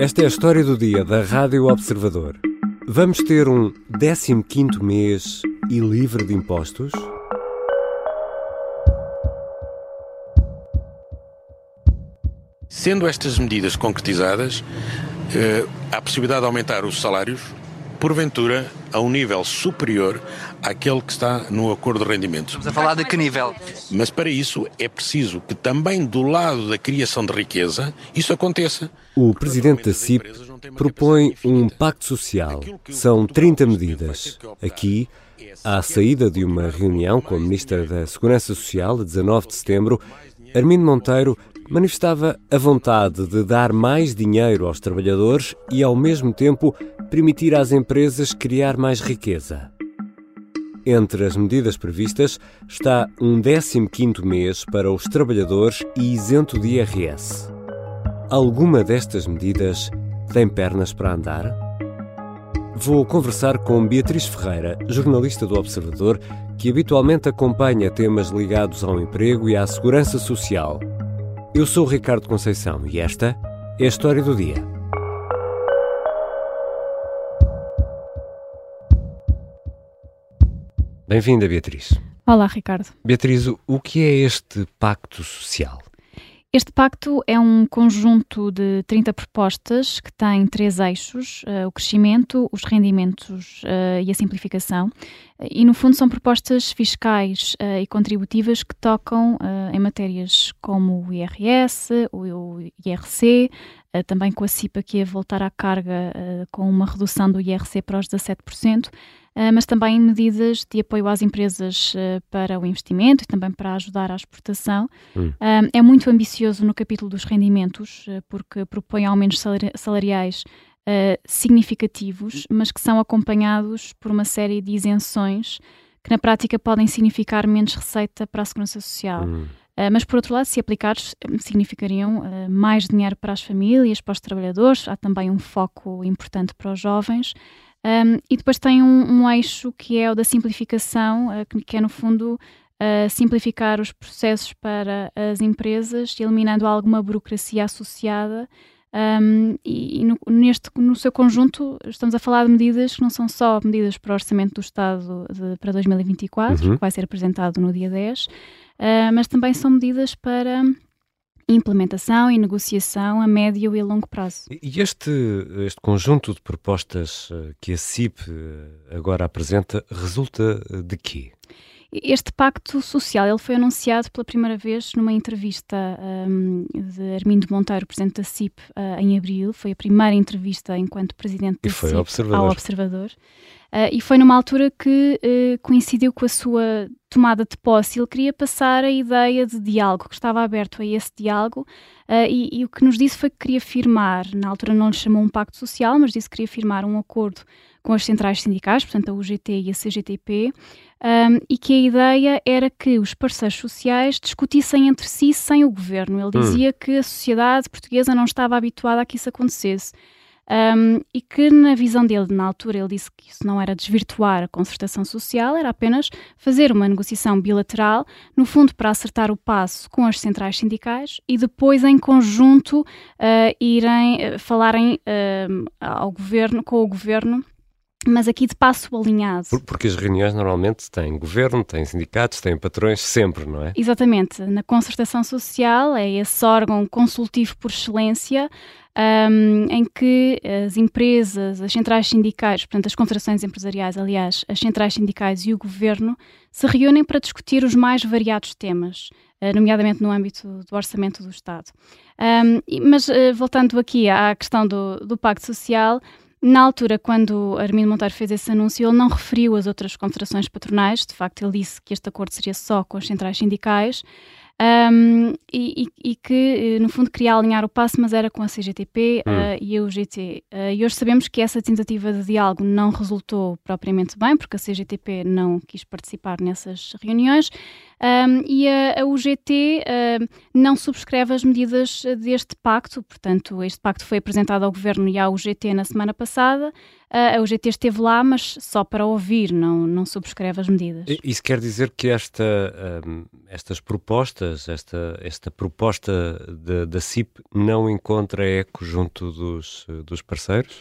Esta é a história do dia da Rádio Observador. Vamos ter um 15 mês e livre de impostos? Sendo estas medidas concretizadas, eh, há a possibilidade de aumentar os salários, porventura, a um nível superior àquele que está no acordo de rendimentos. Estamos a falar de que nível? Mas para isso é preciso que também do lado da criação de riqueza isso aconteça. O presidente da CIP propõe um pacto social. São 30 medidas. Aqui, à saída de uma reunião com a Ministra da Segurança Social, a 19 de setembro, Armindo Monteiro manifestava a vontade de dar mais dinheiro aos trabalhadores e, ao mesmo tempo, permitir às empresas criar mais riqueza. Entre as medidas previstas está um 15º mês para os trabalhadores e isento de IRS. Alguma destas medidas tem pernas para andar? Vou conversar com Beatriz Ferreira, jornalista do Observador, que habitualmente acompanha temas ligados ao emprego e à segurança social. Eu sou o Ricardo Conceição e esta é a história do dia. Bem-vinda, Beatriz. Olá, Ricardo. Beatriz, o que é este pacto social? Este pacto é um conjunto de 30 propostas que tem três eixos: uh, o crescimento, os rendimentos uh, e a simplificação. E, no fundo, são propostas fiscais uh, e contributivas que tocam em matérias como o IRS, o IRC, também com a CIPA, que ia voltar à carga com uma redução do IRC para os 17%. Ah, mas também medidas de apoio às empresas uh, para o investimento e também para ajudar à exportação. Hum. Ah, é muito ambicioso no capítulo dos rendimentos, porque propõe aumentos salariais significativos, mas que são acompanhados por uma série de isenções que na prática podem significar menos receita para a segurança social. Hum. Uh, mas, por outro lado, se aplicados, significariam uh, mais dinheiro para as famílias, para os trabalhadores. Há também um foco importante para os jovens. Um, e depois tem um, um, eixo que é o da simplificação, uh, que, é no fundo uh, simplificar os processos para as empresas, eliminando alguma burocracia associada. Um, e, e no, neste, no seu conjunto, estamos a falar de medidas que não são só medidas para o orçamento do Estado de, para 2024, uhum. que vai ser apresentado no dia 10, uh, ah, mas também são medidas para implementação e negociação a médio e longo prazo. E este, este conjunto de propostas eh, que a CIP eh, agora apresenta resulta eh, de quê? Este pacto social ele foi anunciado pela primeira vez numa entrevista um, de Armindo Monteiro, presidente da CIP, uh, em abril. Foi a primeira entrevista enquanto presidente da CIP observador. ao Observador. Uh, e foi numa altura que uh, coincidiu com a sua tomada de posse. Ele queria passar a ideia de diálogo, que estava aberto a esse diálogo. E, e, o que nos disse foi que queria firmar, na altura não lhe chamou um pacto social, mas disse que queria firmar um acordo com as centrais sindicais, portanto a UGT e a CGTP, um, e que a ideia era que os parceiros sociais discutissem entre si sem o governo. Ele hum. dizia hum. que a sociedade portuguesa não estava habituada a que isso acontecesse. Um, e que, na visão dele, na altura, ele disse que isso não era desvirtuar a concertação social, era apenas fazer uma negociação bilateral, no fundo, para acertar o passo com as centrais sindicais e depois, em conjunto, uh, irem uh, falarem uh, ao governo, com o governo mas aqui de passo alinhado. Porque as reuniões normalmente têm governo, têm sindicatos, têm patrões, sempre, não é? Exatamente. Na concertação social é esse órgão consultivo por excelência um, em que as empresas, as centrais sindicais, portanto as confederações empresariais, aliás, as centrais sindicais e o governo se reúnem para discutir os mais variados temas, uh, nomeadamente no âmbito do orçamento do Estado. Um, mas uh, voltando aqui à questão do, do Pacto Social, na altura, quando Armindo Monteiro fez esse anúncio, ele não referiu as outras confederações patronais, de facto, ele disse que este acordo seria só com as centrais sindicais. Um, e, e, que, eh, no fundo, queria alinhar o passo, mas era com a CGTP hum. uh, e a UGT. Uh, e hoje sabemos que essa tentativa de diálogo não resultou propriamente bem, porque a CGTP não quis participar nessas reuniões. Um, e a, a UGT uh, não subscreve as medidas deste pacto, portanto, este pacto foi apresentado ao Governo e à UGT na semana passada, a UGT esteve lá, mas só para ouvir, não, não subscreve as medidas. Isso quer dizer que esta, um, estas propostas, esta, esta proposta da CIP não encontra eco junto dos, dos parceiros?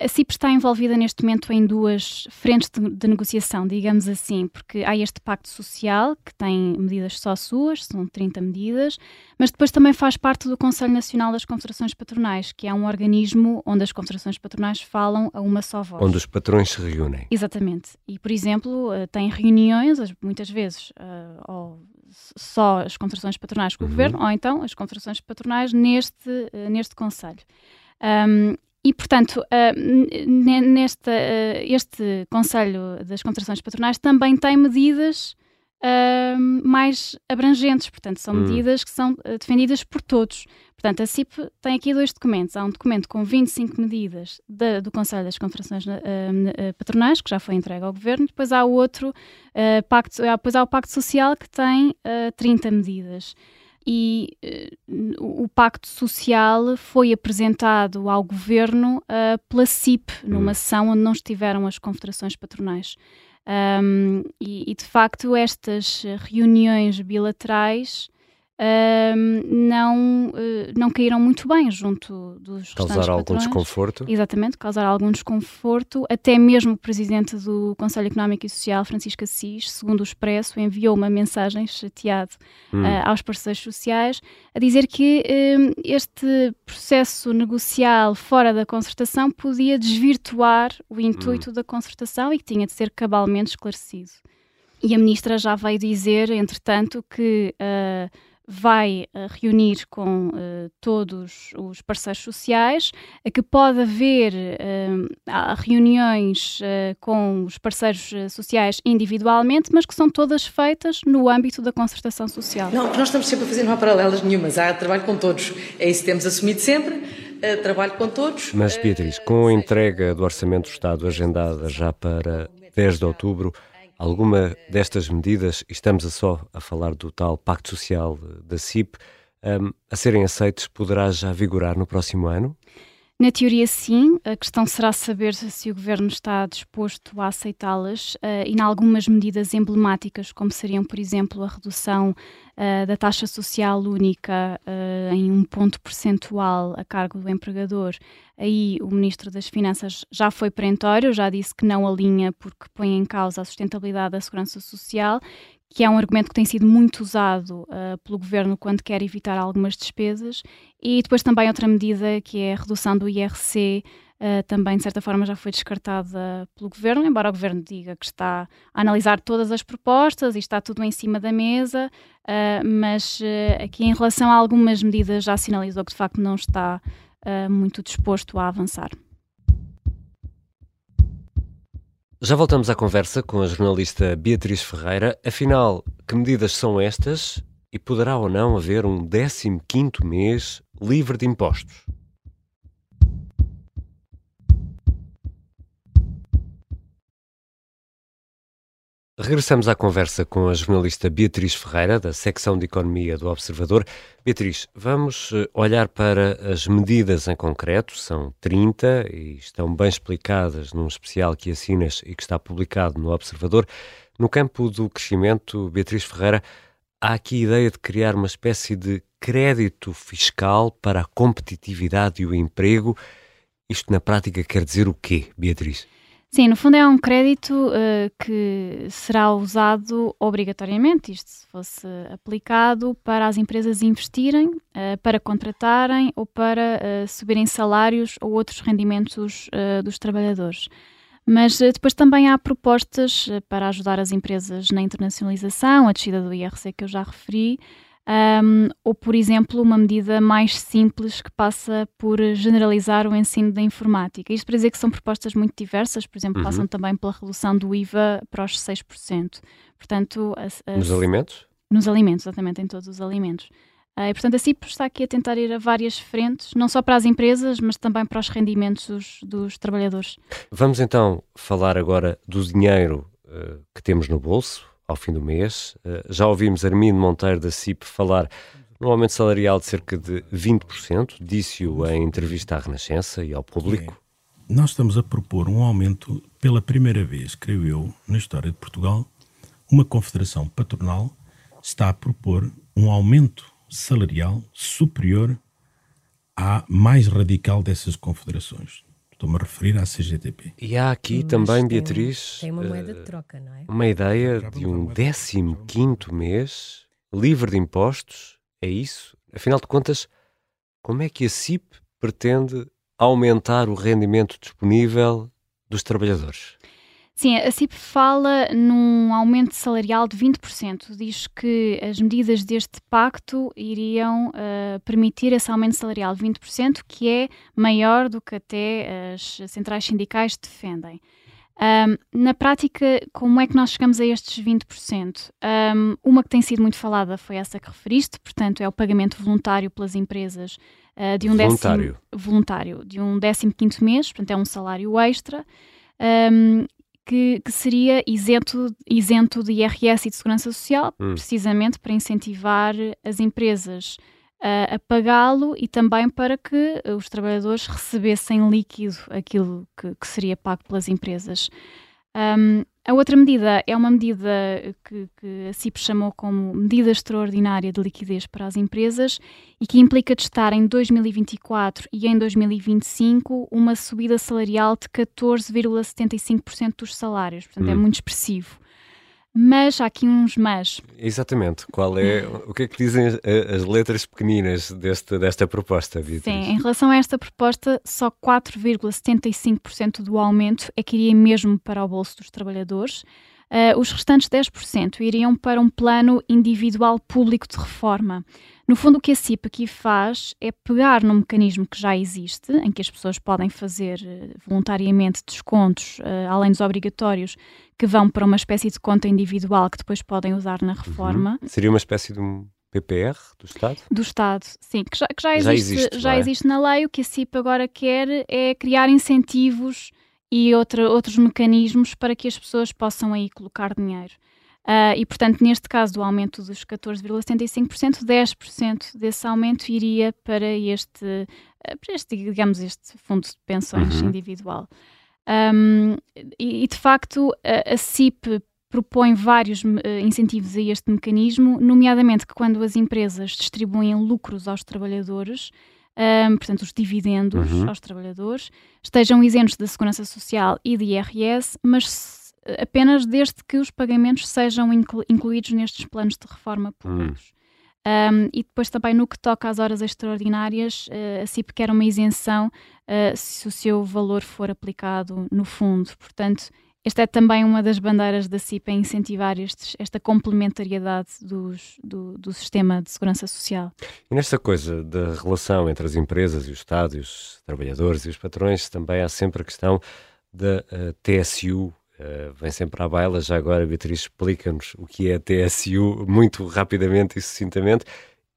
A CIP está envolvida neste momento em duas frentes de, de, negociação, digamos assim, porque há este pacto social, que tem medidas só suas, são 30 medidas, mas depois também faz parte do Conselho Nacional das Confederações Patronais, que é um organismo onde as confederações patronais falam a uma só voz. Onde os patrões se reúnem. Exatamente. E, por exemplo, eh, tem reuniões, muitas vezes, eh, ou só as confederações patronais com o uhum. governo, ou então as confederações patronais neste, eh, neste Conselho. Um, e, portanto, uh, neste, uh, este Conselho das Confederações Patronais também tem medidas uh, mais abrangentes, portanto, são hum. medidas que são defendidas por todos. Portanto, a CIP tem aqui dois documentos. Há um documento com 25 medidas do Conselho das Confederações Patronais, que já foi entregue ao Governo, depois há outro, pacto, depois há o Pacto Social, que tem 30 medidas e uh, o Pacto Social foi apresentado ao governo uh, pela CIP, numa hum. sessão onde não estiveram as confederações patronais. Um, e, e, de facto, estas reuniões bilaterais não, uh, não caíram muito bem junto dos Causar algum desconforto? Exatamente, causar algum desconforto. Até mesmo o presidente do Conselho Económico e Social, Francisco Assis, segundo o Expresso, enviou uma mensagem chateado hum. uh, aos parceiros sociais a dizer que uh, este processo negocial fora da concertação podia desvirtuar o intuito hum. da concertação e que tinha de ser cabalmente esclarecido. E a ministra já veio dizer, entretanto, que uh, vai uh, reunir com uh, todos os parceiros sociais, uh, que pode haver reuniões com os parceiros sociais individualmente, mas que são todas feitas no âmbito da concertação social. Não, nós estamos sempre a fazer, não há paralelas nenhumas, há trabalho com todos, é isso que temos assumido sempre, trabalho com todos. Mas Beatriz, com a entrega do Orçamento do Estado agendada já para 10 de outubro, alguma destas medidas, estamos a só a falar do tal Pacto Social da CIP, um, a serem aceitos, poderá já vigorar no próximo ano? Na teoria, sim. A questão será saber se o governo está disposto a aceitá-las uh, e, em algumas medidas emblemáticas, como seriam, por exemplo, a redução uh, da taxa social única uh, em um ponto percentual a cargo do empregador. Aí o Ministro das Finanças já foi perentório, já disse que não alinha porque põe em causa a sustentabilidade da segurança social que é um argumento que tem sido muito usado uh, pelo governo quando quer evitar algumas despesas, e depois também outra medida que é a redução do IRC. Uh, também, de certa forma, já foi descartada pelo governo, embora o governo diga que está a analisar todas as propostas e está tudo em cima da mesa, uh, mas aqui, em relação a algumas medidas, já sinalizou que de facto não está muito disposto a avançar. Já voltamos à conversa com a jornalista Beatriz Ferreira. Afinal, que medidas são estas e poderá ou não haver um 15º mês livre de impostos? Regressamos à conversa com a jornalista Beatriz Ferreira, da secção de Economia do Observador. Beatriz, vamos eh, olhar para as medidas em concreto, são 30 e estão bem explicadas num especial que assinas e que está publicado no Observador. No campo do crescimento, Beatriz Ferreira, há aqui a ideia de criar uma espécie de crédito fiscal para a competitividade e o emprego. Isto na prática quer dizer o quê, Beatriz? Sim, no fundo é um crédito uh, que será usado obrigatoriamente, isto se fosse aplicado, para as empresas investirem, uh, para contratarem ou para uh, subirem salários ou outros rendimentos dos trabalhadores. Mas depois também há propostas para ajudar as empresas na internacionalização, a descida do IRC que eu já referi, um, ou, por exemplo, uma medida mais simples que passa por generalizar o ensino da informática. Isto para dizer que são propostas muito diversas, por exemplo, uhum. passam também pela redução do IVA para os 6%. Portanto, as, as, nos alimentos? Nos alimentos, exatamente, em todos os alimentos. Uh, e, portanto, a CIP está aqui a tentar ir a várias frentes, não só para as empresas, mas também para os rendimentos dos, dos trabalhadores. Vamos então falar agora do dinheiro uh, que temos no bolso, ao fim do mês. Eh, já ouvimos Armindo Monteiro da CIP falar num aumento salarial de cerca de 20%, disse-o em entrevista à Renascença e ao público. nós estamos a propor um aumento pela primeira vez, creio eu, na história de Portugal, uma confederação patronal está a propor um aumento salarial superior à mais radical dessas confederações. Estou-me a referir à CGTP. E há aqui Mas também, tem, Beatriz, tem uma moeda de eh, troca, não é? Uma ideia de um 15 mês livre de impostos, é isso? Afinal de contas, como é que a CIP pretende aumentar o rendimento disponível dos trabalhadores? Sim, a CIP fala num aumento salarial de 20%. Diz que as medidas deste pacto iriam uh, permitir esse aumento salarial de 20%, que é maior do que até as centrais sindicais defendem. Um, na prática, como é que nós chegamos a estes 20%? Um, uma que tem sido muito falada foi essa que referiste, portanto, é o pagamento voluntário pelas empresas uh, de um voluntário. décimo voluntário de um 15 mês, portanto, é um salário extra. Um, que, que, seria isento, isento de IRS e de Segurança Social, hum. precisamente para incentivar as empresas a, a pagá-lo e também para que os trabalhadores recebessem líquido aquilo que, que seria pago pelas empresas. Um, a outra medida é uma medida que, que, a CIP chamou como medida extraordinária de liquidez para as empresas e que implica testar em 2024 e em 2025 uma subida salarial de 14,75% dos salários. Portanto, é hum. é muito expressivo. Mas há aqui uns mas. Exatamente. Qual é, o que é que dizem as, as letras pequeninas deste, desta proposta, Beatriz? Sim, em relação a esta proposta, só 4,75% do aumento é que iria mesmo para o bolso dos trabalhadores. Uh, os restantes 10% iriam para um plano individual público de reforma. No fundo, o que a CIP aqui faz é pegar num mecanismo que já existe, em que as pessoas podem fazer uh, voluntariamente descontos, uh, além dos obrigatórios, que vão para uma espécie de conta individual que depois podem usar na reforma. Uhum. Seria uma espécie de um PPR do Estado? Do Estado, sim, que já, que já, existe, já, existe, já é? existe na lei. O que a CIP agora quer é criar incentivos e outra, outros mecanismos para que as pessoas possam aí colocar dinheiro. Uh, e, portanto, neste caso do aumento dos 14,75%, 10% desse aumento iria para este, uh, para este digamos, este fundo de pensões uhum. individual. Um, e, e, de facto, a, a CIP propõe vários uh, incentivos a este mecanismo, nomeadamente que quando as empresas distribuem lucros aos trabalhadores, um, portanto, os dividendos uhum. aos trabalhadores, estejam isentos da Segurança Social e de IRS, mas apenas desde que os pagamentos sejam inclu incluídos nestes planos de reforma públicos. Um, e depois também no que toca às horas extraordinárias, uh, a CIP quer uma isenção uh, se o seu valor for aplicado no fundo. Portanto, esta é também uma das bandeiras da CIP a incentivar estes, esta complementariedade dos, do, do, sistema de segurança social. E nesta coisa da relação entre as empresas e o Estado, e os trabalhadores e os patrões, também há sempre a questão da uh, TSU, Uh, vem sempre à baila. Já agora, Beatriz, explica-nos o que é a TSU muito rapidamente e sucintamente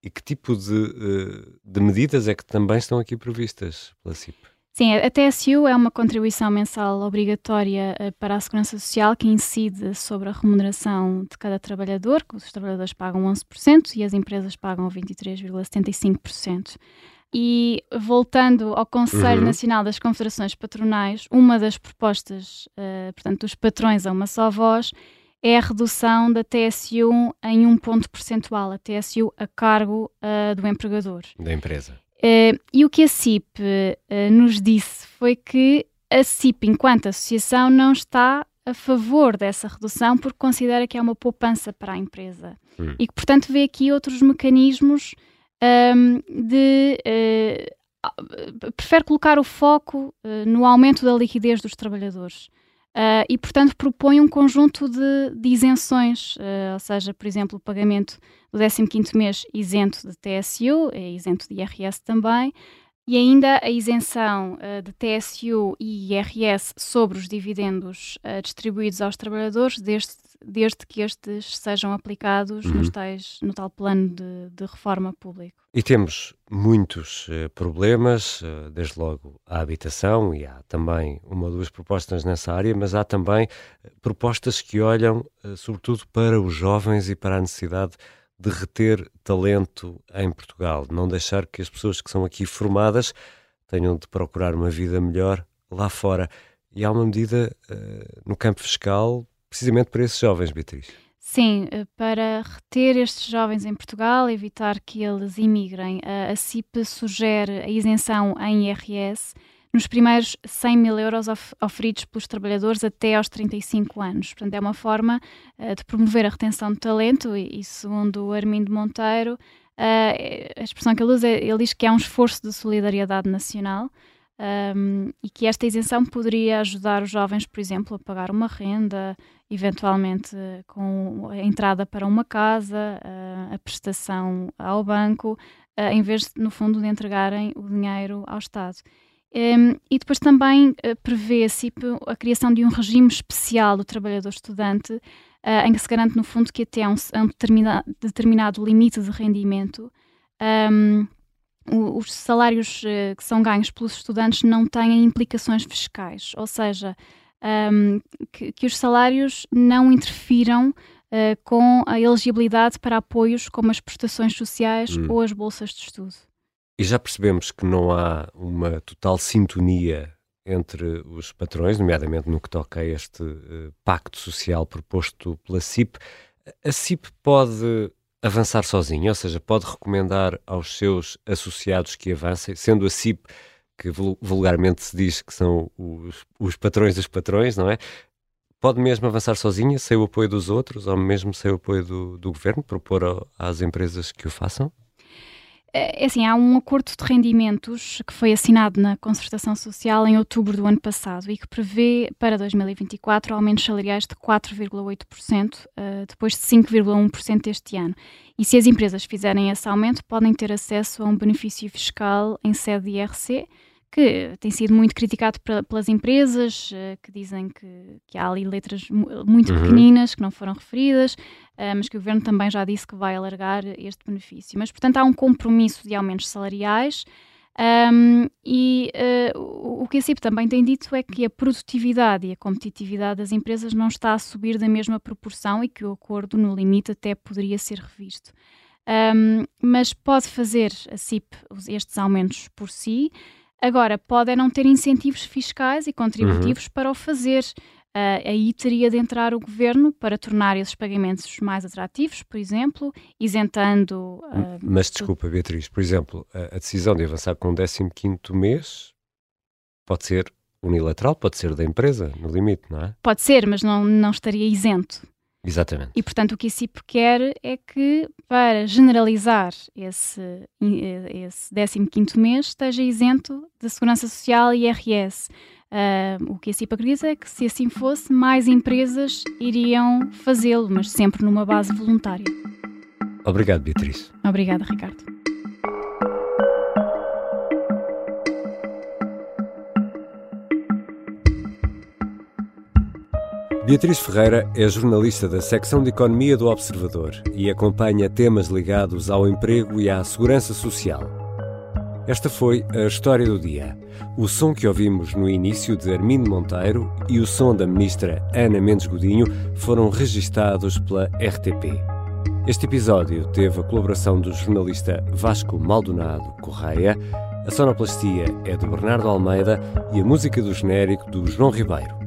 e que tipo de, uh, de medidas é que também estão aqui previstas pela CIP. Sim, a TSU é uma contribuição mensal obrigatória uh, para a Segurança Social que incide sobre a remuneração de cada trabalhador, que os trabalhadores pagam 11% e as empresas pagam 23,75%. E voltando ao Conselho uhum. Nacional das Confederações Patronais, uma das propostas, uh, portanto, dos patrões a uma só voz, é a redução da TSU em um ponto percentual, a TSU a cargo uh, do empregador. Da empresa. Uh, e o que a CIP nos disse foi que a CIP, enquanto associação, não está a favor dessa redução porque considera que é uma poupança para a empresa. Hum. E que, portanto, vê aqui outros mecanismos um, de. Uh, prefere colocar o foco uh, no aumento da liquidez dos trabalhadores. Uh, e, portanto, propõe um conjunto de, de isenções, uh, ou seja, por exemplo, o pagamento do 15º mês isento de TSU, é isento de IRS também, e ainda a isenção uh, de TSU e IRS sobre os dividendos distribuídos aos trabalhadores, desde desde que estes sejam aplicados uhum. nos tais, no tal plano de, de reforma público. E temos muitos uh, problemas, uh, desde logo a habitação, e há também uma ou duas propostas nessa área, mas há também uh, propostas que olham sobretudo para os jovens e para a necessidade de reter talento em Portugal, não deixar que as pessoas que são aqui formadas tenham de procurar uma vida melhor lá fora. E há uma medida no campo fiscal precisamente para esses jovens, Beatriz. Sim, eh, para reter estes jovens em Portugal, evitar que eles imigrem, a CIP sugere a isenção em IRS nos primeiros 100 mil euros of oferidos pelos trabalhadores até aos 35 anos. Portanto, é uma forma uh, de promover a retenção de talento e, e segundo o Armindo Monteiro, uh, a expressão que ele usa, ele diz que é um esforço de solidariedade nacional um, e que esta isenção poderia ajudar os jovens, por exemplo, a pagar uma renda, eventualmente com a entrada para uma casa, a prestação ao banco, em vez, no fundo, de entregarem o dinheiro ao Estado. E depois também uh, prevê a criação de um regime especial do trabalhador estudante, uh, em que se garante, no fundo, que até um, um determinado, limite de rendimento, os salários uh, que são ganhos pelos estudantes não têm implicações fiscais, ou seja, um, que, que, os salários não interfiram uh, com a elegibilidade para apoios como as prestações sociais hum. ou as bolsas de estudo. E já percebemos que não há uma total sintonia entre os patrões, nomeadamente no que toca a este uh, pacto social proposto pela CIP. A CIP pode avançar sozinho, ou seja, pode recomendar aos seus associados que avancem, sendo a CIP, que vulgarmente se diz que são os, os patrões dos patrões, não é? Pode mesmo avançar sozinha, sem o apoio dos outros, ou mesmo sem o apoio do, do governo, propor às empresas que o façam? É, é assim, há um acordo de rendimentos que foi assinado na Concertação Social em outubro do ano passado e que prevê para 2024 aumentos salariais de 4,8%, uh, depois de 5,1% este ano. E se as empresas fizerem esse aumento, podem ter acesso a um benefício fiscal em sede de IRC, que tem sido muito criticado pelas empresas, uh, que dizem que, que, há ali letras muito uhum. pequeninas que não foram referidas, uh, mas que o governo também já disse que vai alargar este benefício. Mas, portanto, há um compromisso de aumentos salariais. Um, e uh, o que a CIP também tem dito é que a produtividade e a competitividade das empresas não está a subir da mesma proporção e que o acordo, no limite, até poderia ser revisto. Um, mas pode fazer a CIP estes aumentos por si, Agora, pode é não ter incentivos fiscais e contributivos uhum. para o fazer. Uh, aí teria de entrar o governo para tornar esses pagamentos mais atrativos, por exemplo, isentando. Uh, Mas desculpa, Beatriz, por exemplo, a, a decisão de avançar com o 15 mês pode ser unilateral, pode ser da empresa, no limite, não é? Pode ser, mas não, não estaria isento. Exatamente. E, portanto, o que a CIP quer é que, para generalizar esse, esse 15 mês, esteja isento de Segurança Social e IRS. Uh, o que a CIP acredita é que, se assim fosse, mais empresas iriam fazê-lo, mas sempre numa base voluntária. Obrigado, Beatriz. Obrigada, Ricardo. Beatriz Ferreira é jornalista da secção de Economia do Observador e acompanha temas ligados ao emprego e à segurança social. Esta foi a história do dia. O som que ouvimos no início de Armindo Monteiro e o som da ministra Ana Mendes Godinho foram registados pela RTP. Este episódio teve a colaboração do jornalista Vasco Maldonado Correia, a sonoplastia é de Bernardo Almeida e a música do genérico do João Ribeiro.